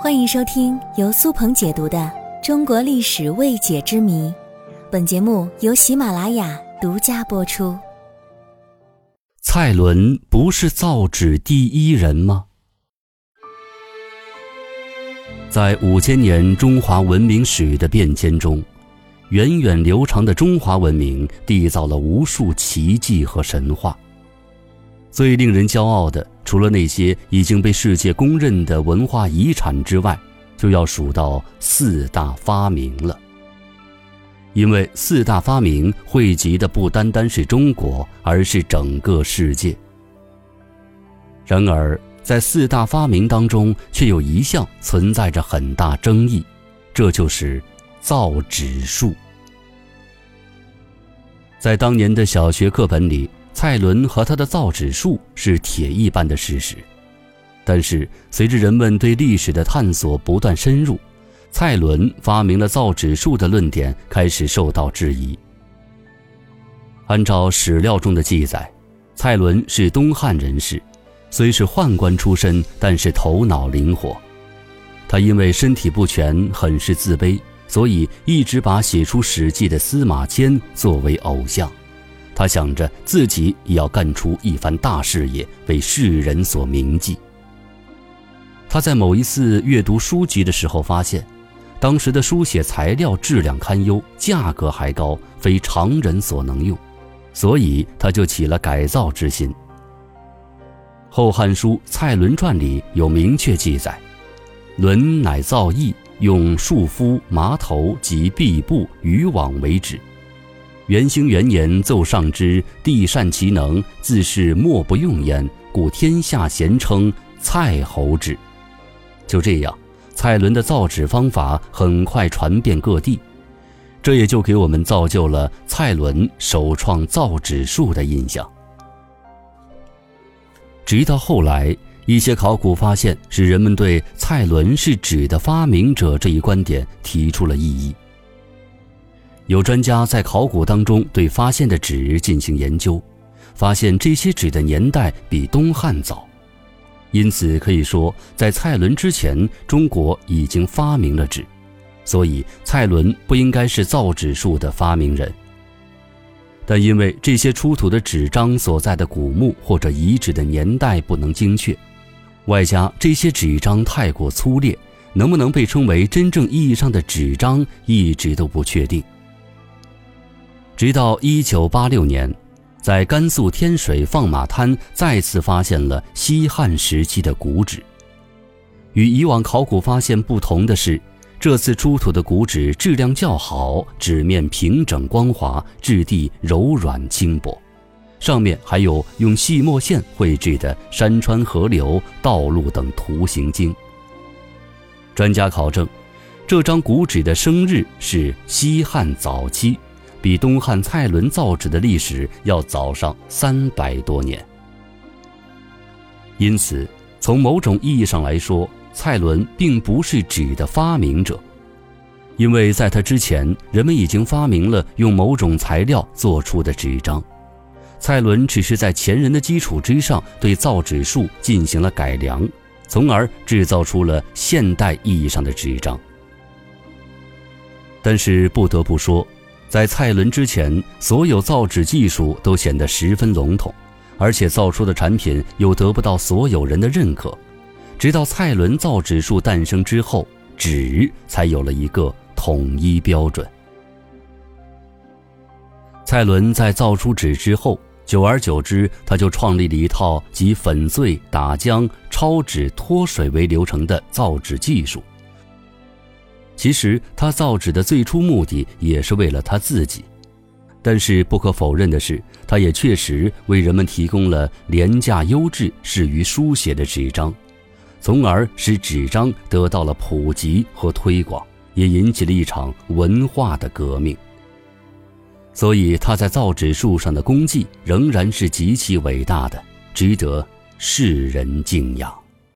欢迎收听由苏鹏解读的《中国历史未解之谜》，本节目由喜马拉雅独家播出。蔡伦不是造纸第一人吗？在五千年中华文明史的变迁中，源远流长的中华文明缔造了无数奇迹和神话。最令人骄傲的，除了那些已经被世界公认的文化遗产之外，就要数到四大发明了。因为四大发明汇集的不单单是中国，而是整个世界。然而，在四大发明当中，却有一项存在着很大争议，这就是造纸术。在当年的小学课本里。蔡伦和他的造纸术是铁一般的事实，但是随着人们对历史的探索不断深入，蔡伦发明了造纸术的论点开始受到质疑。按照史料中的记载，蔡伦是东汉人士，虽是宦官出身，但是头脑灵活。他因为身体不全，很是自卑，所以一直把写出《史记》的司马迁作为偶像。他想着自己也要干出一番大事业，为世人所铭记。他在某一次阅读书籍的时候发现，当时的书写材料质量堪忧，价格还高，非常人所能用，所以他就起了改造之心。《后汉书·蔡伦传》里有明确记载：“伦乃造诣，用束肤、麻头及壁布、渔网为纸。”元兴元年奏上之，帝善其能，自是莫不用焉，故天下咸称蔡侯纸。就这样，蔡伦的造纸方法很快传遍各地，这也就给我们造就了蔡伦首创造纸术的印象。直到后来，一些考古发现使人们对蔡伦是纸的发明者这一观点提出了异议。有专家在考古当中对发现的纸进行研究，发现这些纸的年代比东汉早，因此可以说，在蔡伦之前，中国已经发明了纸，所以蔡伦不应该是造纸术的发明人。但因为这些出土的纸张所在的古墓或者遗址的年代不能精确，外加这些纸张太过粗劣，能不能被称为真正意义上的纸张，一直都不确定。直到一九八六年，在甘肃天水放马滩再次发现了西汉时期的古纸。与以往考古发现不同的是，这次出土的古纸质量较好，纸面平整光滑，质地柔软轻薄，上面还有用细墨线绘制的山川河流、道路等图形经。专家考证，这张古纸的生日是西汉早期。比东汉蔡伦造纸的历史要早上三百多年，因此，从某种意义上来说，蔡伦并不是纸的发明者，因为在他之前，人们已经发明了用某种材料做出的纸张，蔡伦只是在前人的基础之上对造纸术进行了改良，从而制造出了现代意义上的纸张。但是不得不说。在蔡伦之前，所有造纸技术都显得十分笼统，而且造出的产品又得不到所有人的认可。直到蔡伦造纸术诞生之后，纸才有了一个统一标准。蔡伦在造出纸之后，久而久之，他就创立了一套集粉碎、打浆、抄纸、脱水为流程的造纸技术。其实他造纸的最初目的也是为了他自己，但是不可否认的是，他也确实为人们提供了廉价、优质、适于书写的纸张，从而使纸张得到了普及和推广，也引起了一场文化的革命。所以他在造纸术上的功绩仍然是极其伟大的，值得世人敬仰。